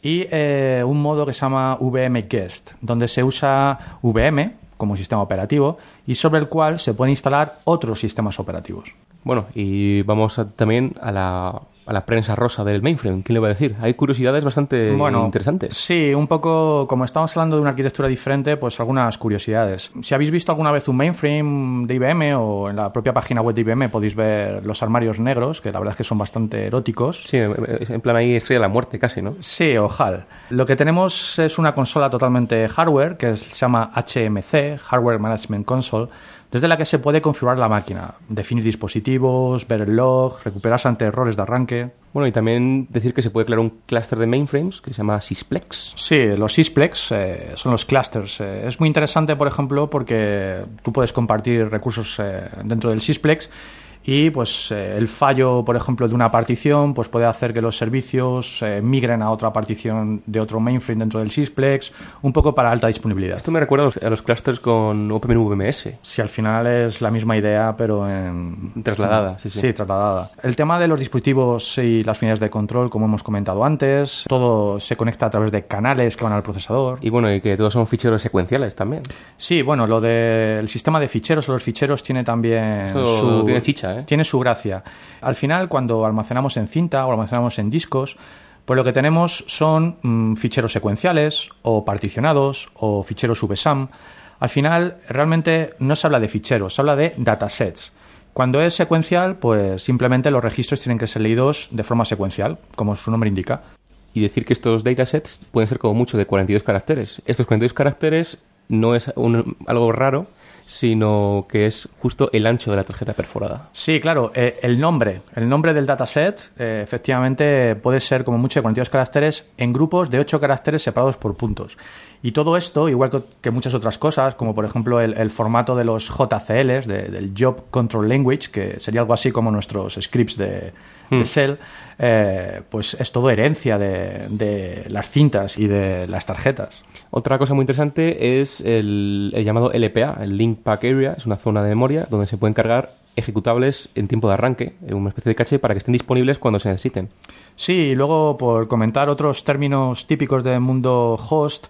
Y eh, un modo que se llama VM Guest, donde se usa VM como sistema operativo y sobre el cual se pueden instalar otros sistemas operativos. Bueno, y vamos también a la, a la prensa rosa del mainframe. ¿Quién le va a decir? Hay curiosidades bastante interesantes. Sí, un poco, como estamos hablando de una arquitectura diferente, pues algunas curiosidades. Si habéis visto alguna vez un mainframe de IBM o en la propia página web de IBM podéis ver los armarios negros, que la verdad es que son bastante eróticos. Sí, en plan ahí estrella de la muerte casi, ¿no? Sí, o HAL. Lo que tenemos es una consola totalmente hardware, que se llama HMC, Hardware Management Console, desde la que se puede configurar la máquina, definir dispositivos, ver el log, recuperarse ante errores de arranque. Bueno, y también decir que se puede crear un clúster de mainframes que se llama Sysplex. Sí, los Sysplex eh, son los clusters. Eh, es muy interesante, por ejemplo, porque tú puedes compartir recursos eh, dentro del Sysplex y pues eh, el fallo, por ejemplo, de una partición pues puede hacer que los servicios eh, migren a otra partición de otro mainframe dentro del Sysplex, un poco para alta disponibilidad. Esto me recuerda a los, a los clusters con OpenVMS. Si al final es la misma idea, pero en... Trasladada, sí, sí. Sí, trasladada. El tema de los dispositivos y las unidades de control, como hemos comentado antes, todo se conecta a través de canales que van al procesador. Y bueno, y que todos son ficheros secuenciales también. Sí, bueno, lo del sistema de ficheros o los ficheros tiene también su, tiene chicha, ¿eh? Tiene su gracia. Al final, cuando almacenamos en cinta o almacenamos en discos, pues lo que tenemos son mm, ficheros secuenciales o particionados o ficheros VSAM. Al final, realmente no se habla de ficheros, se habla de datasets. Cuando es secuencial, pues simplemente los registros tienen que ser leídos de forma secuencial, como su nombre indica. Y decir que estos datasets pueden ser como mucho de 42 caracteres. Estos 42 caracteres no es algo raro, sino que es justo el ancho de la tarjeta perforada. Sí, claro, eh, el nombre, el nombre del dataset eh, efectivamente puede ser como mucho de 42 caracteres en grupos de 8 caracteres separados por puntos. Y todo esto, igual que, muchas otras cosas, como por ejemplo el, el formato de los JCLs, de- del Job Control Language, que sería algo así como nuestros scripts de, de Shell, eh, pues es todo herencia de, de las cintas y de las tarjetas. Otra cosa muy interesante es el, el llamado LPA, el Link Pack Area, es una zona de memoria donde se pueden cargar ejecutables en tiempo de arranque, en una especie de caché para que estén disponibles cuando se necesiten. Sí, y luego por comentar otros términos típicos del mundo host,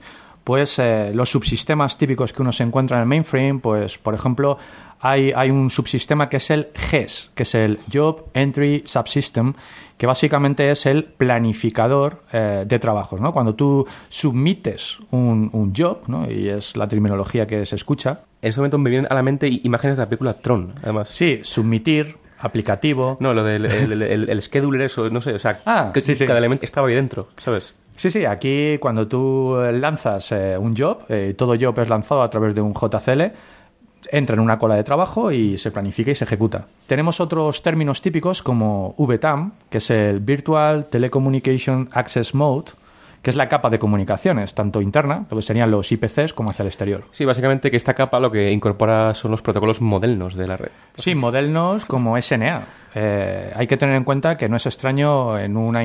pues eh, los subsistemas típicos que uno se encuentra en el mainframe, pues por ejemplo hay, hay un subsistema que es el GES, que es el Job Entry Subsystem, que básicamente es el planificador eh, de trabajos. ¿no? Cuando tú submites un, un job, ¿no? y es la terminología que se escucha, En ese momento me vienen a la mente imágenes de la película Tron, además. sí, submitir, aplicativo, No, lo del el, el- el scheduler, eso, no sé, o sea, Ah, que sí, sí. cada elemento estaba ahí dentro, ¿sabes? Sí, sí, aquí cuando tú eh, lanzas eh, un job, eh, todo job es lanzado a través de un JCL, entra en una cola de trabajo y se planifica y se ejecuta. Tenemos otros términos típicos como VTAM, que es el Virtual Telecommunication Access Mode, que es la capa de comunicaciones, tanto interna, lo que serían los IPCs, como hacia el exterior. Sí, básicamente que esta capa lo que incorpora son los protocolos modelnos de la red. Sí, modelnos como SNA. Eh, hay que tener en cuenta que no es extraño en una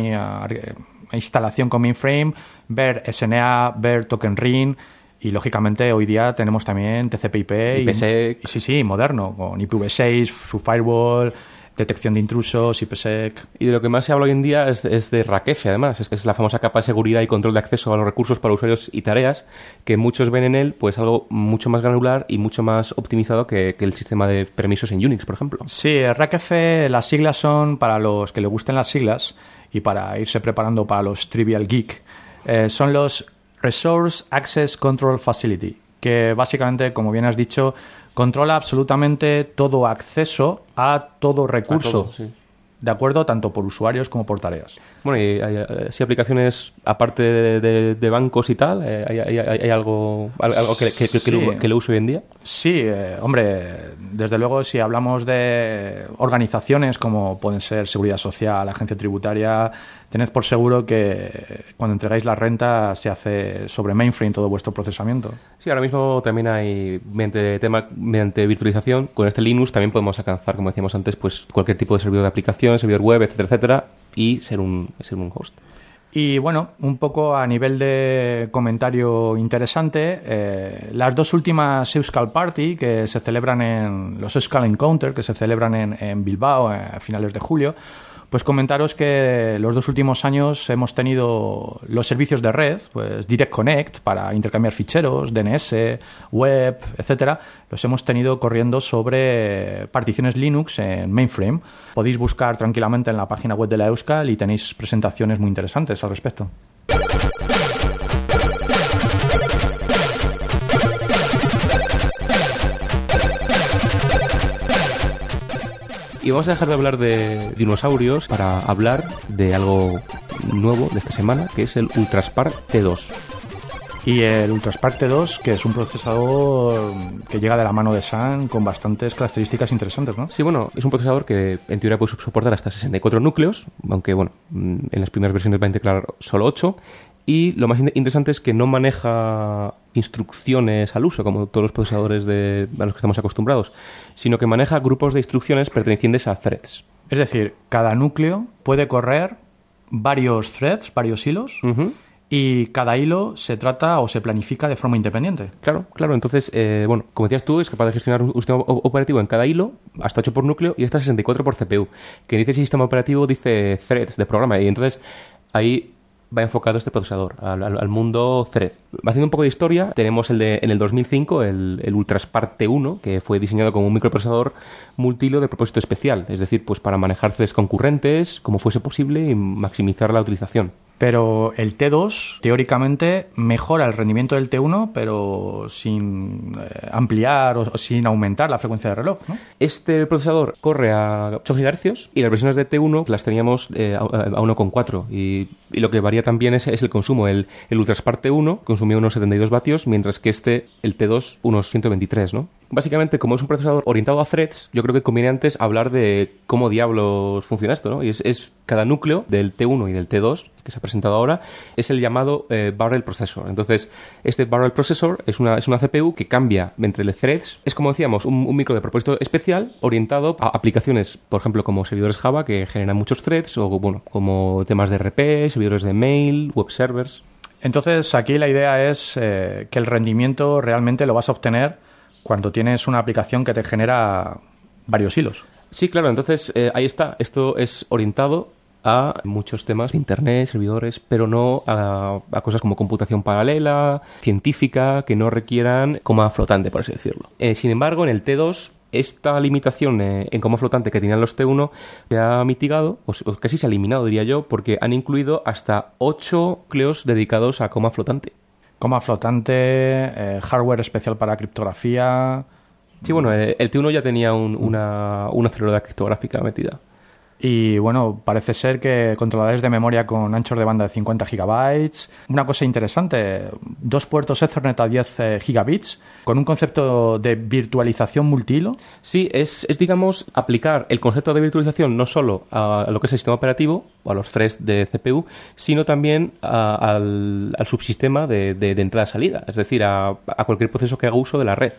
instalación con mainframe ver SNA, ver Token Ring y lógicamente hoy día tenemos también TCP/IP y, IPsec. y sí, sí, moderno con IPv6, su firewall, detección de intrusos, IPsec. Y de lo que más se habla hoy en día es, es de Rakefe, además. Es, es la famosa capa de seguridad y control de acceso a los recursos para usuarios y tareas, que muchos ven en él pues algo mucho más granular y mucho más optimizado que, que el sistema de permisos en Unix, por ejemplo. Sí, RACF, las siglas son, para los que le gusten las siglas y para irse preparando para los Trivial Geek, eh, son los Resource Access Control Facility, que básicamente, como bien has dicho, controla absolutamente todo acceso a todo recurso. todo, sí. De acuerdo, tanto por usuarios como por tareas. Bueno, y hay, sí aplicaciones aparte de, de- de bancos y tal, eh, hay, hay- algo, al- algo que, que, que, Sí. lo, que lo uso hoy en día. Sí, eh, hombre, desde luego si hablamos de organizaciones como pueden ser Seguridad Social, Agencia Tributaria, tened por seguro que cuando entregáis la renta se hace sobre mainframe todo vuestro procesamiento. Sí, ahora mismo también hay, mediante, tema, mediante virtualización, con este Linux también podemos alcanzar, como decíamos antes, pues cualquier tipo de servidor de aplicación, servidor web, etcétera, etcétera, y ser un, ser un host. Y bueno, un poco a nivel de comentario interesante, eh, las dos últimas Euskal Party que se celebran en los Euskal Encounter, que se celebran en, en Bilbao eh, a finales de julio, pues comentaros que los dos últimos años hemos tenido los servicios de red, pues Direct Connect para intercambiar ficheros, DNS, web, etcétera, los hemos tenido corriendo sobre particiones Linux en mainframe. Podéis buscar tranquilamente en la página web de la Euskal y tenéis presentaciones muy interesantes al respecto. Y vamos a dejar de hablar de dinosaurios para hablar de algo nuevo de esta semana, que es el Ultraspar T2. Y el Ultraspar T2, que es un procesador que llega de la mano de Sun con bastantes características interesantes, ¿no? Sí, bueno, es un procesador que en teoría puede soportar hasta 64 núcleos, aunque bueno, mm, en las primeras versiones va a integrar solo 8. Y lo más in- interesante es que no maneja instrucciones al uso, como todos los procesadores de, a los que estamos acostumbrados, sino que maneja grupos de instrucciones pertenecientes a threads. Es decir, cada núcleo puede correr varios threads, varios hilos, y cada hilo se trata o se planifica de forma independiente. Claro, claro. Entonces, eh, bueno, como decías tú, es capaz de gestionar un sistema operativo en cada hilo, hasta 8 por núcleo y hasta 64 por CPU. Que dice sistema operativo dice threads de programa. Y entonces ahí va enfocado este procesador al, al- al mundo thread. Haciendo un poco de historia, tenemos el de en el 2005 el, el Ultraspar T1, que fue diseñado como un microprocesador multihilo de propósito especial, es decir, pues para manejar threads concurrentes como fuese posible y maximizar la utilización. Pero el T2, teóricamente, mejora el rendimiento del T1, pero sin eh, ampliar o, sin aumentar la frecuencia de reloj, ¿no? Este procesador corre a 8 GHz y las versiones de T1 las teníamos eh, a, a 1,4 y, y lo que varía también es, es el consumo. El, el Ultraspar T1 consumía unos 72 vatios, mientras que este, el T2, unos 123, ¿no? Básicamente, como es un procesador orientado a threads, yo creo que conviene antes hablar de cómo diablos funciona esto, ¿no? Y es, cada núcleo del T1 y del T2 que se ha presentado ahora es el llamado eh, Barrel Processor. Entonces, este Barrel Processor es una, es una CPU que cambia entre los threads. Es como decíamos, un, un micro de propósito especial orientado a aplicaciones, por ejemplo, como servidores Java que generan muchos threads o, bueno, como temas de RP, servidores de mail, web servers. Entonces, aquí la idea es eh, que el rendimiento realmente lo vas a obtener cuando tienes una aplicación que te genera varios hilos. Sí, claro, entonces eh, ahí está. Esto es orientado a muchos temas de Internet, servidores, pero no a, cosas como computación paralela, científica, que no requieran coma flotante, por así decirlo. Eh, sin embargo, en el T2, esta limitación eh, en coma flotante que tenían los T1 se ha mitigado, o, o casi se ha eliminado, diría yo, porque han incluido hasta 8 núcleos dedicados a coma flotante. Coma flotante, eh, hardware especial para criptografía. Sí, bueno, eh, el T1 ya tenía un- una, una aceleradora criptográfica metida. Y bueno, parece ser que controladores de memoria con anchos de banda de 50 gigabytes. Una cosa interesante, dos puertos Ethernet a 10 eh, gigabits con un concepto de virtualización multihilo. Sí, es, es, digamos, aplicar el concepto de virtualización no solo a lo que es el sistema operativo o a los threads de CPU, sino también a- al, subsistema de, de- de entrada-salida, es decir, a cualquier proceso que haga uso de la red.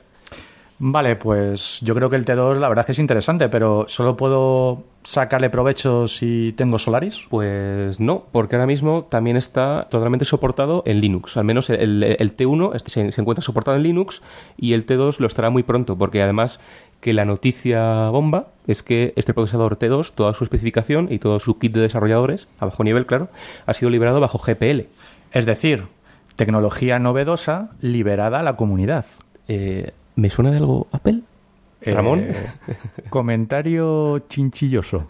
Vale, pues yo creo que el T2 la verdad es que es interesante, pero ¿solo puedo sacarle provecho si tengo Solaris? Pues no, porque ahora mismo también está totalmente soportado en Linux. Al menos el, el T1 este se, se encuentra soportado en Linux y el T2 lo estará muy pronto, porque además que la noticia bomba es que este procesador T2, toda su especificación y todo su kit de desarrolladores, a bajo nivel, claro, ha sido liberado bajo GPL. Es decir, tecnología novedosa liberada a la comunidad. Eh, ¿Me suena de algo Apple? Ramón. Eh, comentario chinchilloso.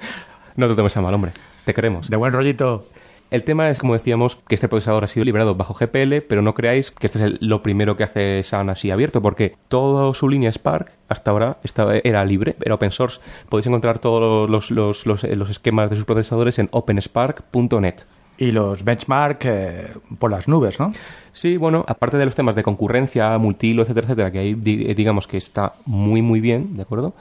No te tomes a mal, hombre. Te queremos. De buen rollito. El tema es, como decíamos, que este procesador ha sido liberado bajo GPL, pero no creáis que este es el- lo primero que hace Sun así abierto, porque toda su línea Spark hasta ahora estaba, era libre, era open source. Podéis encontrar todos los, los- los- los esquemas de sus procesadores en openspark.net. Y los benchmark eh, por las nubes, ¿no? Sí, bueno, aparte de los temas de concurrencia, multihilo, etcétera, etcétera, que ahí eh, digamos que está muy, muy bien, ¿de acuerdo?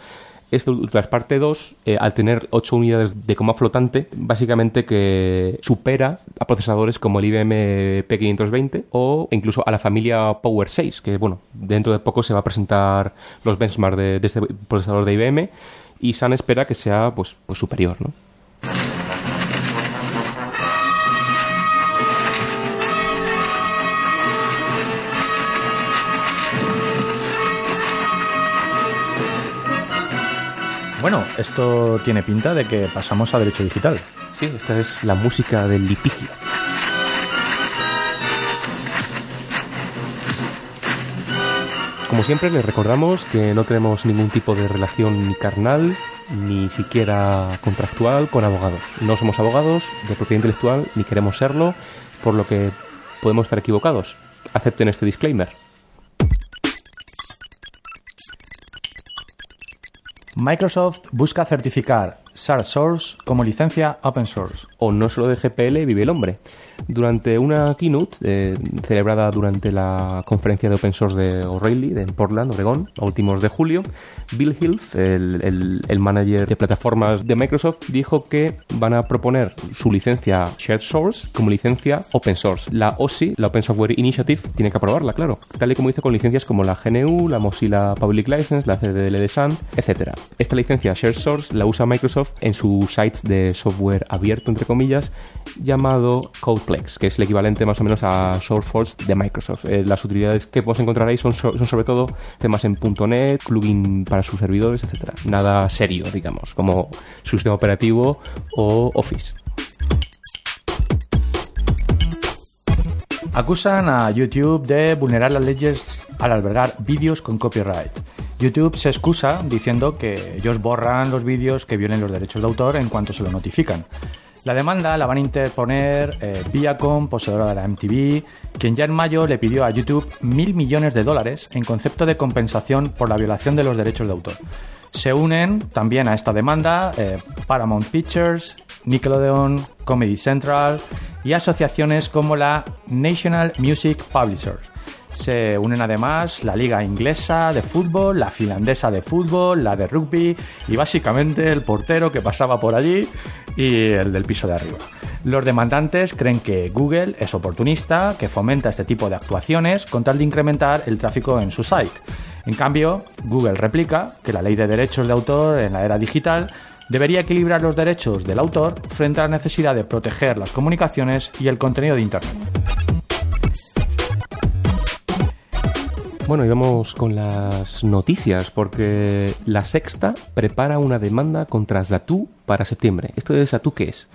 Esto, Ultrasparte 2, eh, al tener 8 unidades de coma flotante, básicamente que supera a procesadores como el IBM P520 o incluso a la familia Power 6, que bueno, dentro de poco se va a presentar los benchmarks de, de este procesador de IBM y Sun espera que sea pues, pues superior, ¿no? Bueno, esto tiene pinta de que pasamos a derecho digital. Sí, esta es la música del litigio. Como siempre, les recordamos que no tenemos ningún tipo de relación ni carnal, ni siquiera contractual con abogados. No somos abogados de propiedad intelectual, ni queremos serlo, por lo que podemos estar equivocados. Acepten este disclaimer. Microsoft busca certificar SAR Source como licencia open source. o no solo de GPL vive el hombre. Durante una keynote eh, celebrada durante la conferencia de open source de O'Reilly en Portland, Oregón, a últimos de julio, Bill Hilf, el, el- el manager de plataformas de Microsoft, dijo que van a proponer su licencia Shared Source como licencia open source. La OSI, la Open Software Initiative, tiene que aprobarla, claro, tal y como hizo con licencias como la GNU, la Mozilla Public License, la CDL de Sun, etc. Esta licencia Shared Source la usa Microsoft en su site de software abierto, entre comillas, llamado Codeplex, que es el equivalente más o menos a SourceForge de Microsoft. Eh, las utilidades que vos encontrar ahí son, so- son sobre todo temas en .NET, plugin para sus servidores, etc. Nada serio, digamos, como su sistema operativo o Office. Acusan a YouTube de vulnerar las leyes al albergar vídeos con copyright. YouTube se excusa diciendo que ellos borran los vídeos que violen los derechos de autor en cuanto se lo notifican. La demanda la van a interponer eh, Viacom, poseedora de la MTV, quien ya en mayo le pidió a YouTube mil millones de dólares en concepto de compensación por la violación de los derechos de autor. Se unen también a esta demanda eh, Paramount Pictures, Nickelodeon, Comedy Central y asociaciones como la National Music Publishers. Se unen además la liga inglesa de fútbol, la finlandesa de fútbol, la de rugby y básicamente el portero que pasaba por allí y el del piso de arriba. Los demandantes creen que Google es oportunista, que fomenta este tipo de actuaciones con tal de incrementar el tráfico en su site. En cambio, Google replica que la ley de derechos de autor en la era digital debería equilibrar los derechos del autor frente a la necesidad de proteger las comunicaciones y el contenido de Internet. Bueno, y vamos con las noticias, porque la sexta prepara una demanda contra Zatu para septiembre. ¿Esto de Zatu qué es?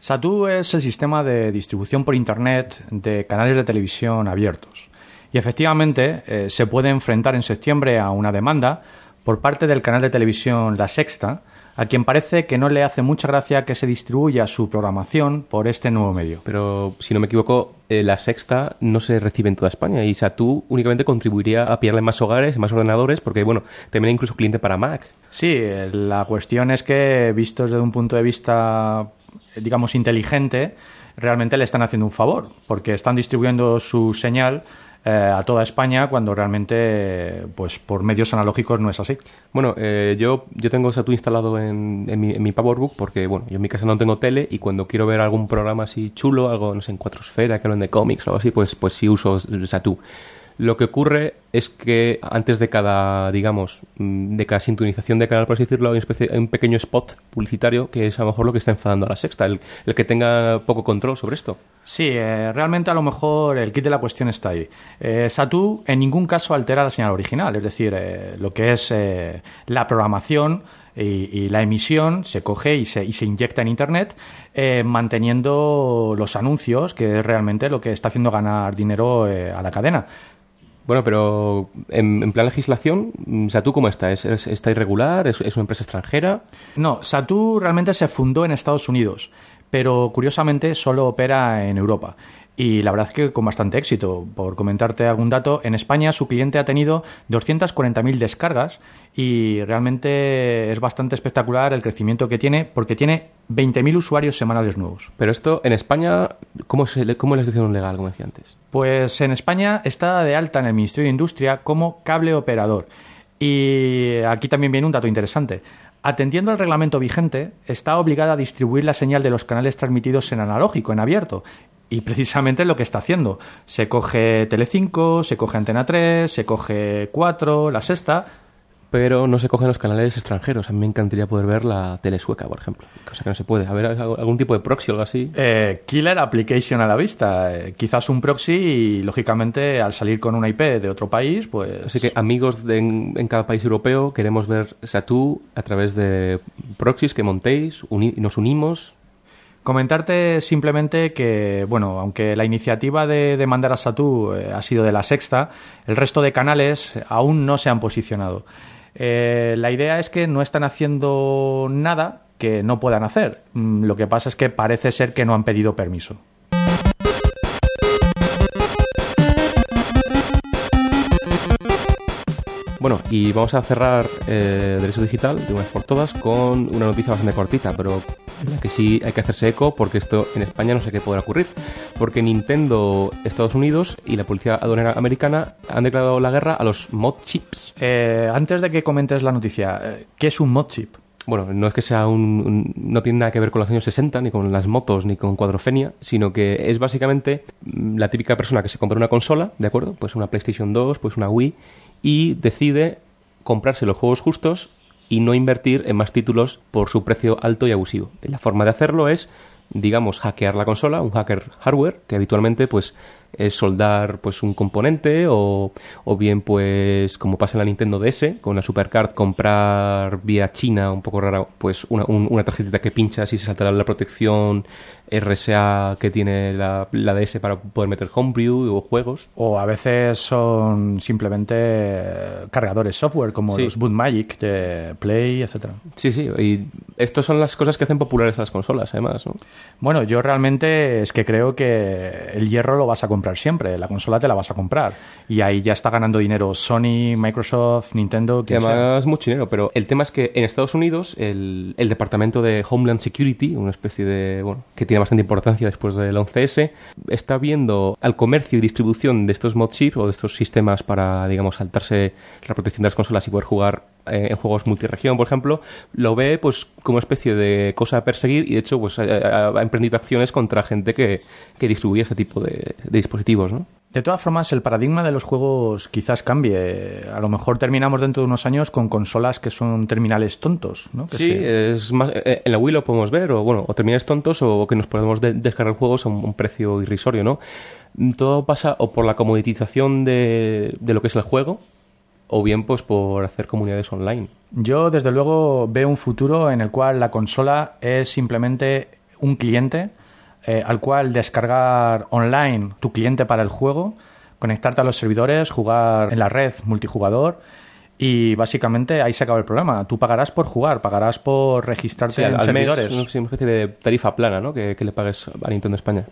Satu es el sistema de distribución por Internet de canales de televisión abiertos. Y efectivamente eh, se puede enfrentar en septiembre a una demanda por parte del canal de televisión La Sexta, a quien parece que no le hace mucha gracia que se distribuya su programación por este nuevo medio. Pero, si no me equivoco, eh, la sexta no se recibe en toda España y Satu únicamente contribuiría a pillarle más hogares, más ordenadores, porque, bueno, también hay incluso cliente para Mac. Sí, eh, la cuestión es que, vistos desde un punto de vista, digamos, inteligente, realmente le están haciendo un favor, porque están distribuyendo su señal eh, a toda España cuando realmente, pues por medios analógicos no es así. Bueno, eh, yo, yo tengo Satu instalado en, en mi PowerBook porque, bueno, yo en mi casa no tengo tele y cuando quiero ver algún programa así chulo, algo, no sé, en cuatro esferas, que hablan de cómics o algo así, pues, pues sí uso Satu. Lo que ocurre es que antes de cada, digamos, mm, de cada sintonización de canal, por así decirlo, hay, un pequeño spot publicitario que es a lo mejor lo que está enfadando a la sexta, el, el que tenga poco control sobre esto. Sí, eh, realmente a lo mejor el kit de la cuestión está ahí. Eh, Satu en ningún caso altera la señal original, es decir, eh, lo que es eh, la programación y, y la emisión se coge y se, y se inyecta en Internet eh, manteniendo los anuncios, que es realmente lo que está haciendo ganar dinero eh, a la cadena. Bueno, pero en, plan legislación, mm, Satu, ¿cómo está? ¿Es, es- está irregular? ¿Es, es una empresa extranjera? No, Satu realmente se fundó en Estados Unidos, pero curiosamente solo opera en Europa. Y la verdad es que con bastante éxito. Por comentarte algún dato, en España su cliente ha tenido 240.000 descargas y realmente es bastante espectacular el crecimiento que tiene porque tiene 20.000 usuarios semanales nuevos. Pero esto, en España, ¿cómo, se, cómo es la legal, como decía antes? Pues en España está de alta en el Ministerio de Industria como cable operador. Y aquí también viene un dato interesante. Atendiendo al reglamento vigente, está obligada a distribuir la señal de los canales transmitidos en analógico, en abierto. Y precisamente lo que está haciendo. Se coge Telecinco, se coge Antena 3, se coge 4, la sexta. Pero no se cogen los canales extranjeros. A mí me encantaría poder ver la tele sueca, por ejemplo. Cosa que no se puede. A ver, algún tipo de proxy o algo así. Eh, killer application a la vista. Eh, quizás un proxy y, lógicamente, al salir con una IP de otro país, pues... Así que, amigos de en, en cada país europeo, queremos ver Satu a través de proxies que montéis, uni- nos unimos. Comentarte simplemente que, bueno, aunque la iniciativa de, de mandar a Satu eh, ha sido de la sexta, el resto de canales aún no se han posicionado. Eh, la idea es que no están haciendo nada que no puedan hacer. Mm, Lo que pasa es que parece ser que no han pedido permiso. Bueno, y vamos a cerrar eh, Derecho Digital de una vez por todas con una noticia bastante cortita, pero que sí hay que hacerse eco porque esto en España no sé qué podrá ocurrir. Porque Nintendo, Estados Unidos y la Policía Aduanera Americana han declarado la guerra a los mod chips. Eh, antes de que comentes la noticia, eh, ¿qué es un mod chip? Bueno, no es que sea un, un- No tiene nada que ver con los años 60, ni con las motos, ni con cuadrofenia, sino que es básicamente mm, la típica persona que se compra una consola, ¿de acuerdo? Pues una PlayStation 2, pues una Wii, y decide comprarse los juegos justos y no invertir en más títulos por su precio alto y abusivo. La forma de hacerlo es, digamos, hackear la consola, un hacker hardware, que habitualmente, pues es soldar pues un componente o, o bien pues como pasa en la Nintendo DS con la Supercard comprar vía China un poco rara pues una, un- una tarjetita que pinchas y se saltará la protección RSA que tiene la, la DS para poder meter homebrew o juegos O a veces son simplemente cargadores software como Sí. los Boot Magic de Play, etcétera. sí sí y estas son las cosas que hacen populares a las consolas además ¿no? Bueno, yo realmente es que creo que el hierro lo vas a comprar siempre, la consola te la vas a comprar. Y ahí ya está ganando dinero Sony, Microsoft, Nintendo, que sea. además mucho dinero, pero el tema es que en Estados Unidos el, el Departamento de Homeland Security, una especie de, bueno, que tiene bastante importancia después del 11S, está viendo al comercio y distribución de estos mod chips o de estos sistemas para, digamos, saltarse la protección de las consolas y poder jugar eh, en juegos multiregión, por ejemplo, lo ve pues como una especie de cosa a perseguir y de hecho pues ha, ha- emprendido acciones contra gente que, que distribuye este tipo de, de dispositivos, ¿no? De todas formas, el paradigma de los juegos quizás cambie. A lo mejor terminamos dentro de unos años con consolas que son terminales tontos, ¿no? Que Sí, se- es más, eh, en la Wii lo podemos ver, o bueno, o terminales tontos, o que nos podemos de- descargar juegos a un, un precio irrisorio, ¿no? Mm, Todo pasa o por la comoditización de, de lo que es el juego, o bien pues por hacer comunidades online. Yo, desde luego, veo un futuro en el cual la consola es simplemente un cliente eh, al cual descargar online tu cliente para el juego, conectarte a los servidores, jugar en la red multijugador y básicamente ahí se acaba el problema. Tú pagarás por jugar, pagarás por registrarte Sí, al, en al mes, servidores. ¿no? Sí, una especie de tarifa plana, ¿no? Que, que le pagues a Nintendo España.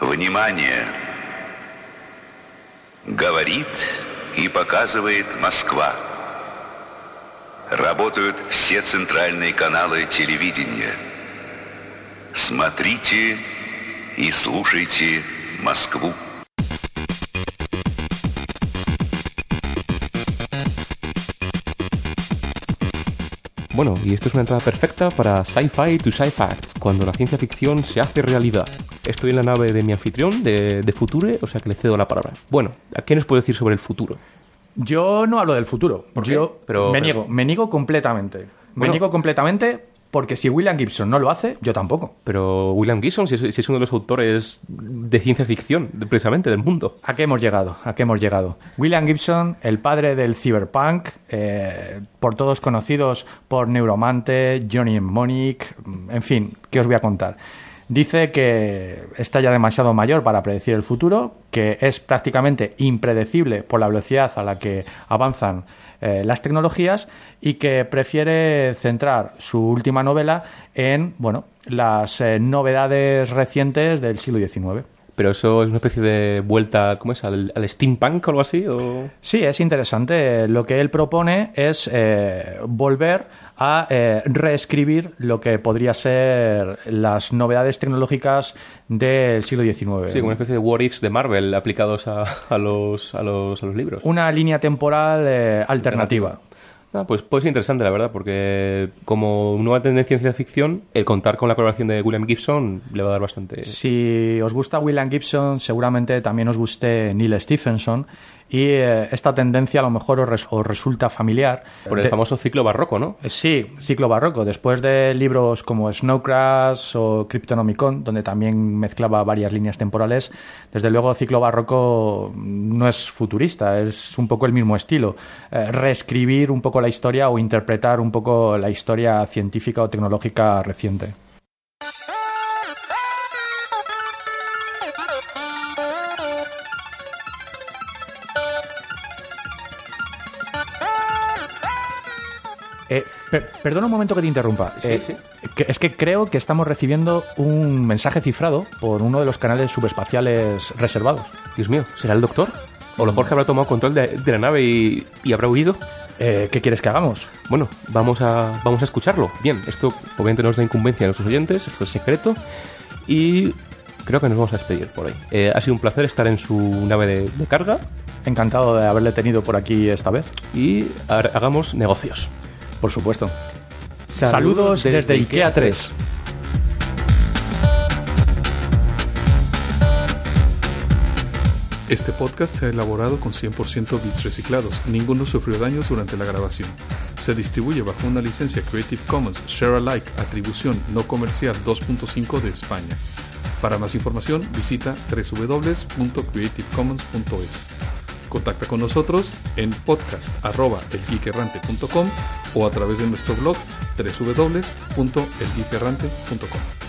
Внимание! Говорит и показывает Москва. Работают все центральные каналы телевидения. Смотрите и слушайте Москву. Bueno, y esto es una entrada perfecta para Sci-Fi to Sci-Facts, cuando la ciencia ficción se hace realidad. estoy en la nave de mi anfitrión, de, de Future, o sea que le cedo la palabra. Bueno, ¿a qué nos puede decir sobre el futuro? Yo no hablo del futuro. ¿Por qué? Yo Pero- me pero- niego, me niego completamente. Me Bueno. niego completamente porque si William Gibson no lo hace, yo tampoco. Pero William Gibson, si es, si es uno de los autores de ciencia ficción, precisamente, del mundo. ¿A qué hemos llegado? ¿A qué hemos llegado? William Gibson, el padre del cyberpunk, eh, por todos conocidos por Neuromante, Johnny Mnemonic, en fin, ¿qué os voy a contar? Dice que está ya demasiado mayor para predecir el futuro, que es prácticamente impredecible por la velocidad a la que avanzan eh, las tecnologías y que prefiere centrar su última novela en bueno, las eh, novedades recientes del siglo XIX. Pero eso es una especie de vuelta, ¿cómo es? ¿Al, al steampunk o algo así? ¿O... Sí, es interesante. Lo que él propone es eh, volver a eh, reescribir lo que podría ser las novedades tecnológicas del siglo XIX. Sí, como una especie de what ifs de Marvel aplicados a, a los, a, los, a los libros. Una línea temporal eh, alternativa. Ah, pues puede ser interesante, la verdad, porque como nueva tendencia en ciencia ficción, el contar con la colaboración de William Gibson le va a dar bastante... Si os gusta William Gibson, seguramente también os guste Neil Stephenson. Y eh, esta tendencia a lo mejor os, res- os resulta familiar. Por el De- famoso ciclo barroco, ¿no? Sí, ciclo barroco. Después de libros como Snow Crash o Cryptonomicon, donde también mezclaba varias líneas temporales, desde luego ciclo barroco no es futurista, es un poco el mismo estilo. Eh, reescribir un poco la historia o interpretar un poco la historia científica o tecnológica reciente. Eh, per- perdona un momento que te interrumpa. Sí, Eh, sí. es que creo que estamos recibiendo un mensaje cifrado por uno de los canales subespaciales reservados. Dios mío, ¿será el doctor? O lo mejor que habrá tomado control de, de la nave y, y habrá huido. Eh, ¿Qué quieres que hagamos? Bueno, vamos a, vamos a escucharlo. Bien, esto obviamente no es de incumbencia de nuestros oyentes, esto es secreto. Y creo que nos vamos a despedir por hoy. Eh, ha sido un placer estar en su nave de, de carga Encantado de haberle tenido por aquí esta vez. y ha- hagamos negocios. Por supuesto. Saludos desde, IKEA 3. Este podcast se ha elaborado con 100% bits reciclados. Ninguno sufrió daños durante la grabación. Se distribuye bajo una licencia Creative Commons Share Alike Atribución No Comercial 2.5 de España. Para más información visita www.creativecommons.es. Contacta con nosotros en podcast.elgeekerrante.com o a través de nuestro blog www.elgeekerrante.com.